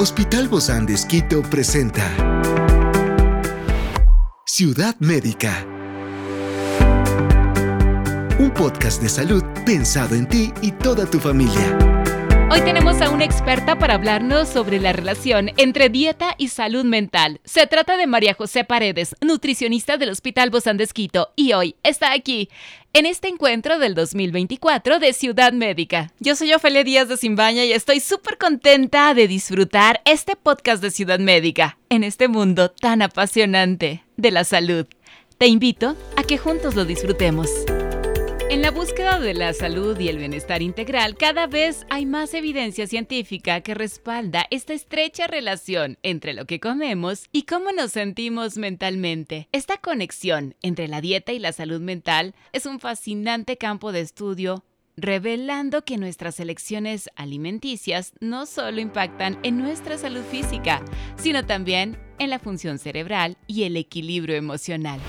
Hospital Bozán de Esquito presenta Ciudad Médica. Un podcast de salud pensado en ti y toda tu familia. Hoy tenemos a una experta para hablarnos sobre la relación entre dieta y salud mental. Se trata de María José Paredes, nutricionista del Hospital Bozán de Esquito, y hoy está aquí en este encuentro del 2024 de Ciudad Médica. Yo soy Ofelia Díaz de Simbaña y estoy súper contenta de disfrutar este podcast de Ciudad Médica en este mundo tan apasionante de la salud. Te invito a que juntos lo disfrutemos. En la búsqueda de la salud y el bienestar integral, cada vez hay más evidencia científica que respalda esta estrecha relación entre lo que comemos y cómo nos sentimos mentalmente. Esta conexión entre la dieta y la salud mental es un fascinante campo de estudio revelando que nuestras elecciones alimenticias no solo impactan en nuestra salud física, sino también en la función cerebral y el equilibrio emocional.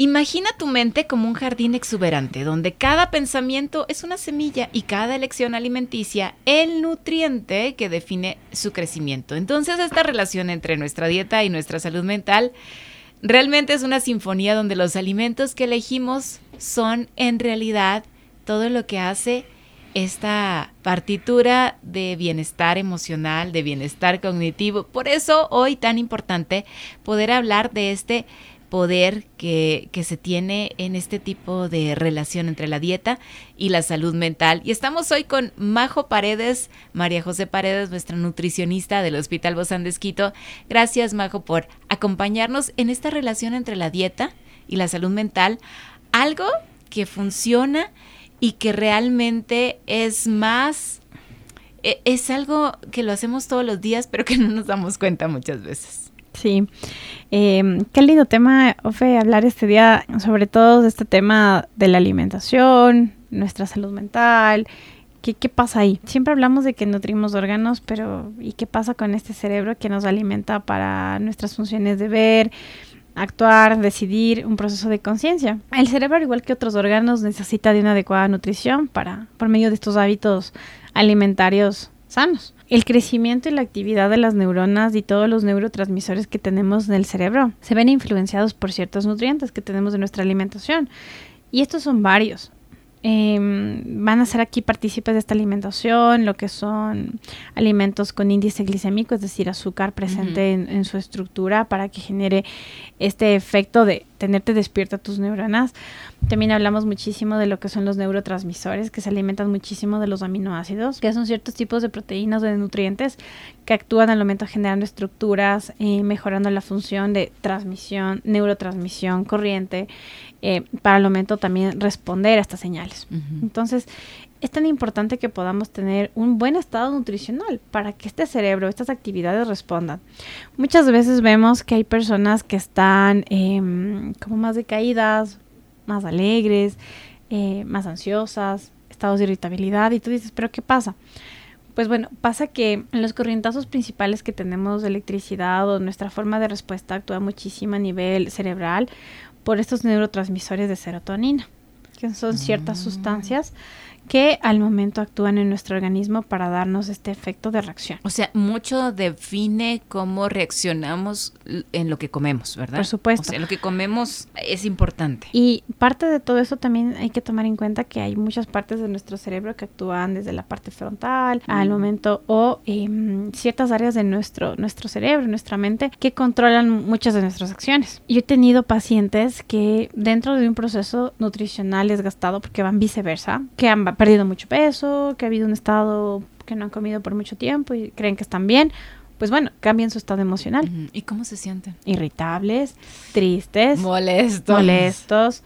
Imagina tu mente como un jardín exuberante, donde cada pensamiento es una semilla y cada elección alimenticia el nutriente que define su crecimiento. Entonces esta relación entre nuestra dieta y nuestra salud mental realmente es una sinfonía donde los alimentos que elegimos son en realidad todo lo que hace esta partitura de bienestar emocional, de bienestar cognitivo. Por eso hoy tan importante poder hablar de este poder que, se tiene en este tipo de relación entre la dieta y la salud mental. Y estamos hoy con Majo Paredes, María José Paredes, nuestra nutricionista del Hospital Bozán de. Gracias, Majo, por acompañarnos en esta relación entre la dieta y la salud mental. Algo que funciona y que realmente es más e, es algo que lo hacemos todos los días, pero que no nos damos cuenta muchas veces. Sí, eh, qué lindo tema, Ofe, hablar este día, sobre todo de este tema de la alimentación, nuestra salud mental. ¿Qué, ¿Qué pasa ahí? Siempre hablamos de que nutrimos órganos, pero ¿y qué pasa con este cerebro que nos alimenta para nuestras funciones de ver, actuar, decidir, un proceso de conciencia? El cerebro, al igual que otros órganos, necesita de una adecuada nutrición para, por medio de estos hábitos alimentarios sanos el crecimiento y la actividad de las neuronas y todos los neurotransmisores que tenemos en el cerebro se ven influenciados por ciertos nutrientes que tenemos de nuestra alimentación. Y estos son varios. Em, van a ser aquí partícipes de esta alimentación, lo que son alimentos con índice glicémico, es decir, azúcar presente en, su estructura para que genere este efecto de tenerte despierta tus neuronas. También hablamos muchísimo de lo que son los neurotransmisores, que se alimentan muchísimo de los aminoácidos, que son ciertos tipos de proteínas o de nutrientes que actúan al momento generando estructuras, eh, mejorando la función de transmisión, neurotransmisión, corriente, eh, para el momento también responder a estas señales. Entonces, es tan importante que podamos tener un buen estado nutricional para que este cerebro, estas actividades respondan. Muchas veces vemos que hay personas que están em, como más decaídas, más alegres, eh, más ansiosas, estados de irritabilidad y tú dices, pero ¿qué pasa? Pues bueno, pasa que los corrientazos principales que tenemos de electricidad o nuestra forma de respuesta actúa muchísimo a nivel cerebral por estos neurotransmisores de serotonina, que son ciertas mm. sustancias que al momento actúan en nuestro organismo para darnos este efecto de reacción. O sea, mucho define cómo reaccionamos en lo que comemos, ¿verdad? Por supuesto. O sea, lo que comemos es importante. Y parte de todo eso también hay que tomar en cuenta que hay muchas partes de nuestro cerebro que actúan desde la parte frontal al mm. momento o em, ciertas áreas de nuestro, nuestro cerebro, nuestra mente, que controlan muchas de nuestras acciones. Yo he tenido pacientes que dentro de un proceso nutricional desgastado, porque van viceversa, que han perdido mucho peso, que ha habido un estado que no han comido por mucho tiempo y creen que están bien, pues bueno, cambian su estado emocional. ¿Y cómo se sienten? Irritables, tristes, molestos, molestos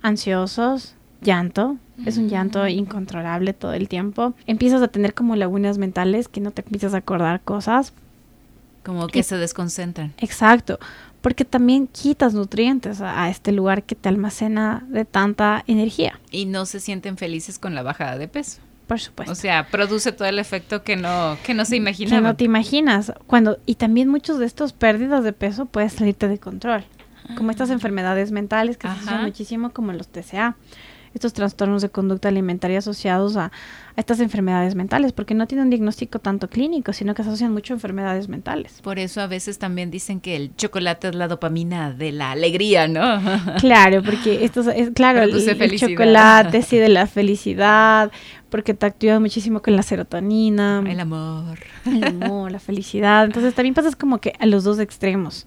ansiosos, llanto. Es un llanto mm. incontrolable todo el tiempo. Empiezas a tener como lagunas mentales que no te empiezas a acordar cosas. Como que se desconcentran. Exacto porque también quitas nutrientes a, este lugar que te almacena de tanta energía. Y no se sienten felices con la bajada de peso. Por supuesto. O sea, produce todo el efecto que no, que no se imagina. Que no te imaginas. Cuando, y también muchos de estos pérdidas de peso pueden salirte de control. Como estas ah. enfermedades mentales que se usan muchísimo, como los TCA estos trastornos de conducta alimentaria asociados a, estas enfermedades mentales, porque no tienen un diagnóstico tanto clínico, sino que asocian mucho a enfermedades mentales. Por eso a veces también dicen que el chocolate es la dopamina de la alegría, ¿no? Claro, porque esto es, claro, el, chocolate, sí, de la felicidad, porque te activa muchísimo con la serotonina. El amor. El amor, la felicidad. Entonces también pasas como que a los dos extremos.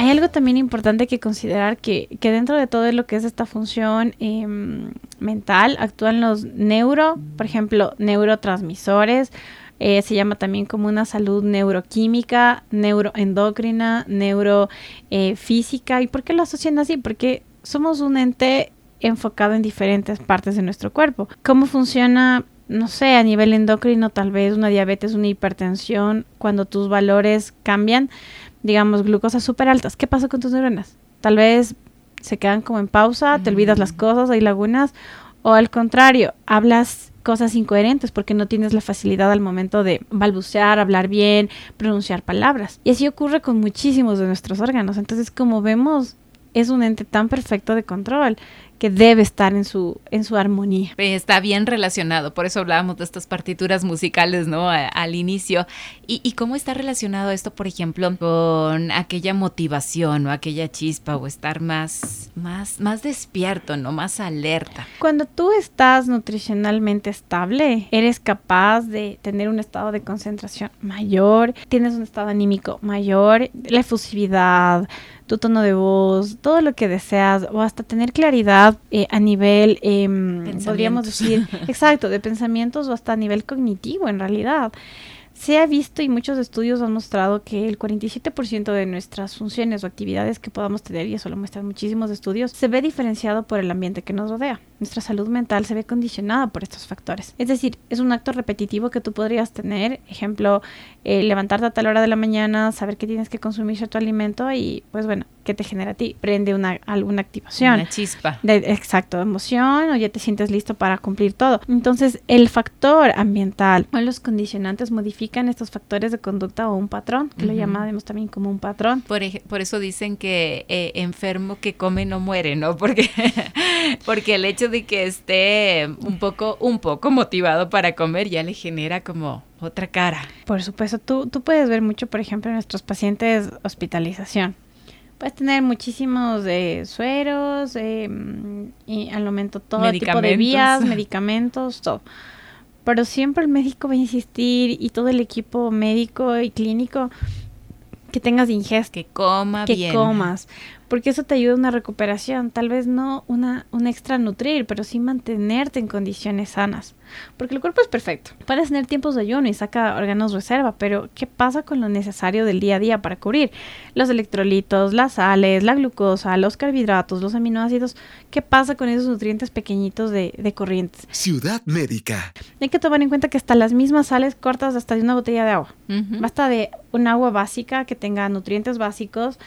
Hay algo también importante que considerar que, dentro de todo lo que es esta función em, mental actúan los neuro, por ejemplo, neurotransmisores, eh, se llama también como una salud neuroquímica, neuroendocrina, neurofísica. ¿Y por qué lo asocian así? Porque somos un ente enfocado en diferentes partes de nuestro cuerpo. ¿Cómo funciona? No sé, a nivel endocrino, tal vez una diabetes, una hipertensión, cuando tus valores cambian digamos, glucosas súper altas, ¿qué pasa con tus neuronas? Tal vez se quedan como en pausa, te olvidas las cosas, hay lagunas, o al contrario, hablas cosas incoherentes porque no tienes la facilidad al momento de balbucear, hablar bien, pronunciar palabras. Y así ocurre con muchísimos de nuestros órganos. Entonces, como vemos, es un ente tan perfecto de control que debe estar en su, en su armonía. Está bien relacionado, por eso hablábamos de estas partituras musicales, ¿no? al inicio. ¿Y, cómo está relacionado esto, por ejemplo, con aquella motivación o aquella chispa o estar más, más, más despierto, ¿no? Más alerta? Cuando tú estás nutricionalmente estable, eres capaz de tener un estado de concentración mayor, tienes un estado anímico mayor, la efusividad, tu tono de voz, todo lo que deseas o hasta tener claridad eh, a nivel, em, podríamos decir, exacto, de pensamientos o hasta a nivel cognitivo en realidad. Se ha visto y muchos estudios han mostrado que el 47% de nuestras funciones o actividades que podamos tener, y eso lo muestran muchísimos estudios, se ve diferenciado por el ambiente que nos rodea. Nuestra salud mental se ve condicionada por estos factores. Es decir, es un acto repetitivo que tú podrías tener, ejemplo, eh, levantarte a tal hora de la mañana, saber que tienes que consumir cierto alimento y pues bueno, ¿qué te genera a ti? Prende una, alguna activación. Una chispa. De, exacto, emoción o ya te sientes listo para cumplir todo. Entonces, el factor ambiental o los condicionantes modifican estos factores de conducta o un patrón, que lo llamamos también como un patrón. Por, por eso dicen que eh, enfermo que come no muere, ¿no? Porque, porque el hecho de que esté un poco, un poco motivado para comer ya le genera como otra cara. Por supuesto, tú, tú puedes ver mucho, por ejemplo, en nuestros pacientes hospitalización. Puedes tener muchísimos eh, sueros, eh, y al momento todo tipo de vías, medicamentos, todo. Pero siempre el médico va a insistir y todo el equipo médico y clínico que tengas ingesta. Que coma que comas porque eso te ayuda a una recuperación, tal vez no una, un extra nutrir, pero sí mantenerte en condiciones sanas, porque el cuerpo es perfecto. Puedes tener tiempos de ayuno y saca órganos reserva, pero ¿qué pasa con lo necesario del día a día para cubrir? Los electrolitos, las sales, la glucosa, los carbohidratos, los aminoácidos, ¿qué pasa con esos nutrientes pequeñitos de, de corrientes? Ciudad médica. Hay que tomar en cuenta que hasta las mismas sales cortas hasta de una botella de agua. Basta de un agua básica que tenga nutrientes básicos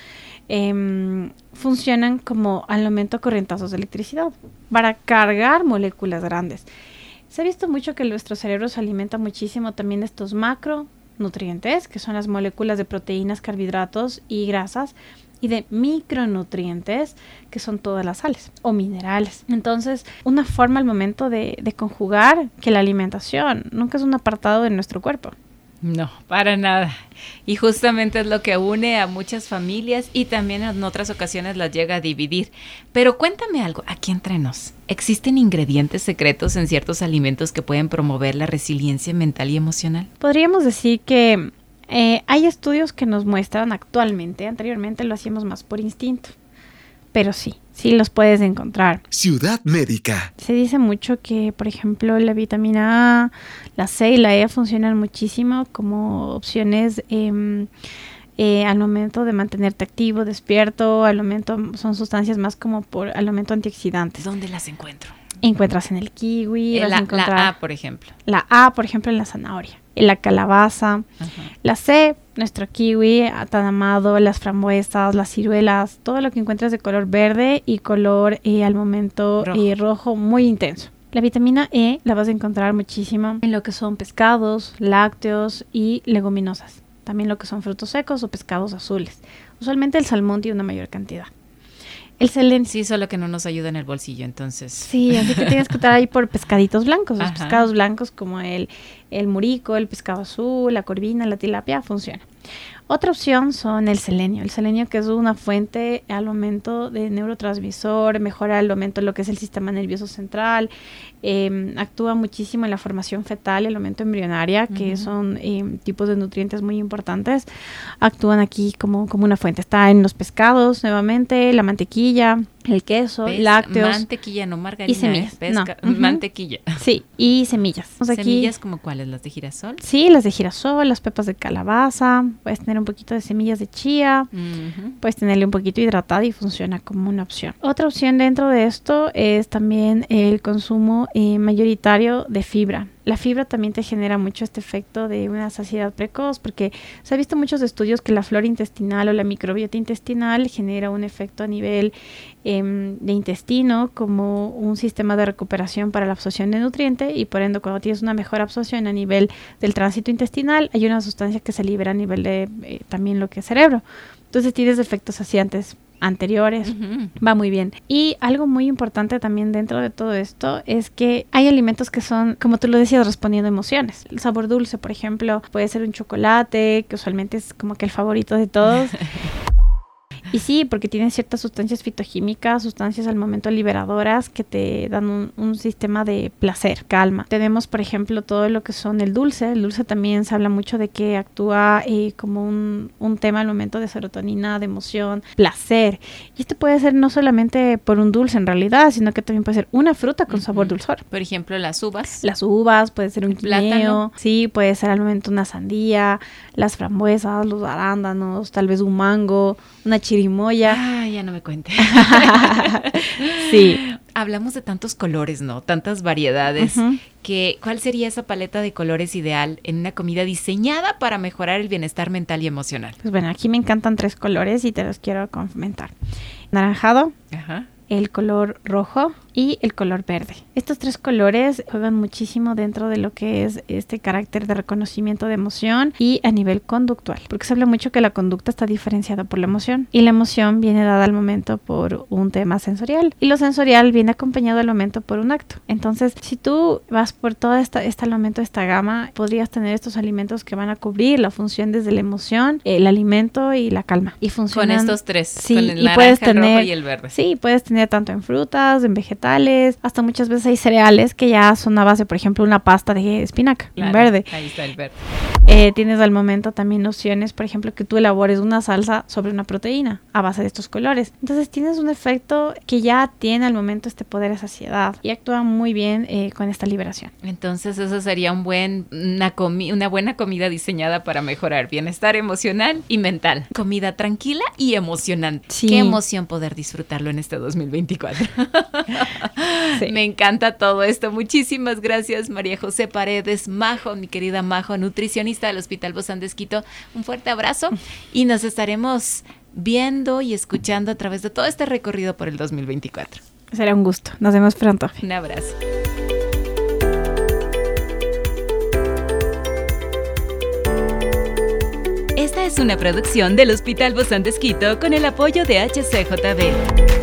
Em, funcionan como aumento corrientazos de electricidad para cargar moléculas grandes. Se ha visto mucho que nuestro cerebro se alimenta muchísimo también de estos macronutrientes, que son las moléculas de proteínas, carbohidratos y grasas, y de micronutrientes, que son todas las sales o minerales. Entonces, una forma al momento de conjugar que la alimentación nunca es un apartado de nuestro cuerpo. No, para nada. Y justamente es lo que une a muchas familias y también en otras ocasiones las llega a dividir. Pero cuéntame algo, aquí entre nos, ¿existen ingredientes secretos en ciertos alimentos que pueden promover la resiliencia mental y emocional? Podríamos decir que eh, hay estudios que nos muestran actualmente, anteriormente lo hacíamos más por instinto, pero sí, sí los puedes encontrar. Ciudad médica. Se dice mucho que, por ejemplo, la vitamina A, la C y la E funcionan muchísimo como opciones em, eh, al momento de mantenerte activo, despierto, al momento son sustancias más como por al momento antioxidantes. ¿Dónde las encuentro? Encuentras en el kiwi, vas la, a encontrar la A, por ejemplo. la A, por ejemplo, en la zanahoria, la calabaza, Ajá. la C, nuestro kiwi tan amado, las frambuesas, las ciruelas, todo lo que encuentres de color verde y color eh, al momento Rojo. eh, rojo muy intenso. La vitamina E la vas a encontrar muchísimo en lo que son pescados, lácteos y leguminosas. También lo que son frutos secos o pescados azules. Usualmente el salmón tiene una mayor cantidad. El. Sí, solo que no nos ayuda en el bolsillo, entonces. Sí, así que tienes que estar ahí por pescaditos blancos. Los Ajá. pescados blancos como el, el murico, el pescado azul, la corvina, la tilapia, funciona. Otra opción son el selenio. El selenio que es una fuente al momento de neurotransmisor, mejora al momento lo que es el sistema nervioso central, eh, actúa muchísimo en la formación fetal, el momento embrionaria, que son eh, tipos de nutrientes muy importantes. Actúan aquí como, como una fuente. Está en los pescados nuevamente, la mantequilla, el queso, Pes- lácteos. Mantequilla, no margarina. Y semillas, ¿eh? Pesca- no. Mantequilla. Sí, y semillas. Vamos aquí- ¿Semillas como cuáles? ¿Las de girasol? Sí, las de girasol, las pepas de calabaza, puedes tener un poquito de semillas de chía, puedes tenerle un poquito hidratada y funciona como una opción. Otra opción dentro de esto es también el consumo eh, mayoritario de fibra. La fibra también te genera mucho este efecto de una saciedad precoz porque se ha visto muchos estudios que la flora intestinal o la microbiota intestinal genera un efecto a nivel em, de intestino como un sistema de recuperación para la absorción de nutriente y por ende cuando tienes una mejor absorción a nivel del tránsito intestinal hay una sustancia que se libera a nivel de eh, también lo que es cerebro. Entonces tienes efectos saciantes anteriores. Va muy bien. Y algo muy importante también dentro de todo esto es que hay alimentos que son, como tú lo decías, respondiendo a emociones. El sabor dulce, por ejemplo, puede ser un chocolate, que usualmente es como que el favorito de todos. Y sí, porque tienen ciertas sustancias fitoquímicas, sustancias al momento liberadoras que te dan un, un sistema de placer, calma. Tenemos, por ejemplo, todo lo que son el dulce. El dulce también se habla mucho de que actúa eh, como un, un tema al momento de serotonina, de emoción, placer. Y esto puede ser no solamente por un dulce en realidad, sino que también puede ser una fruta con sabor Ujú. dulzor. Por ejemplo, las uvas. Las uvas, puede ser un Plátano. sí, puede ser al momento una sandía, las frambuesas, los arándanos, tal vez un mango, una Ay, ya no me cuente. sí. Hablamos de tantos colores, ¿no? Tantas variedades. Que, ¿Cuál sería esa paleta de colores ideal en una comida diseñada para mejorar el bienestar mental y emocional? Pues bueno, aquí me encantan tres colores y te los quiero comentar. Naranjado, Ajá. el color rojo y el color verde. Estos tres colores juegan muchísimo dentro de lo que es este carácter de reconocimiento de emoción y a nivel conductual, porque se habla mucho que la conducta está diferenciada por la emoción y la emoción viene dada al momento por un tema sensorial y lo sensorial viene acompañado al momento por un acto. Entonces, si tú vas por toda esta, esta al momento, esta gama, podrías tener estos alimentos que van a cubrir la función desde la emoción, el alimento y la calma. Y Con funcionan estos tres. Sí, con el y naranja, puedes el rojo tener- y el verde. Sí, puedes tener tanto en frutas, en vegetales, hasta muchas veces hay cereales que ya son a base, por ejemplo, una pasta de espinaca, Claro, verde. Ahí está el verde. Eh, tienes al momento también opciones, por ejemplo, que tú elabores una salsa sobre una proteína a base de estos colores. Entonces tienes un efecto que ya tiene al momento este poder de saciedad y actúa muy bien eh, con esta liberación. Entonces eso sería un buen, una, comi- una buena comida diseñada para mejorar bienestar emocional y mental. Comida tranquila y emocionante. Sí. Qué emoción poder disfrutarlo en este 2024. Sí. Me encanta todo esto. Muchísimas gracias María José Paredes, Majo, mi querida Majo, nutricionista del Hospital Bozán de Esquito. Un fuerte abrazo y nos estaremos viendo y escuchando a través de todo este recorrido por el 2024. Será un gusto. Nos vemos pronto. Un abrazo. Esta es una producción del Hospital Bozán de Esquito con el apoyo de HCJB.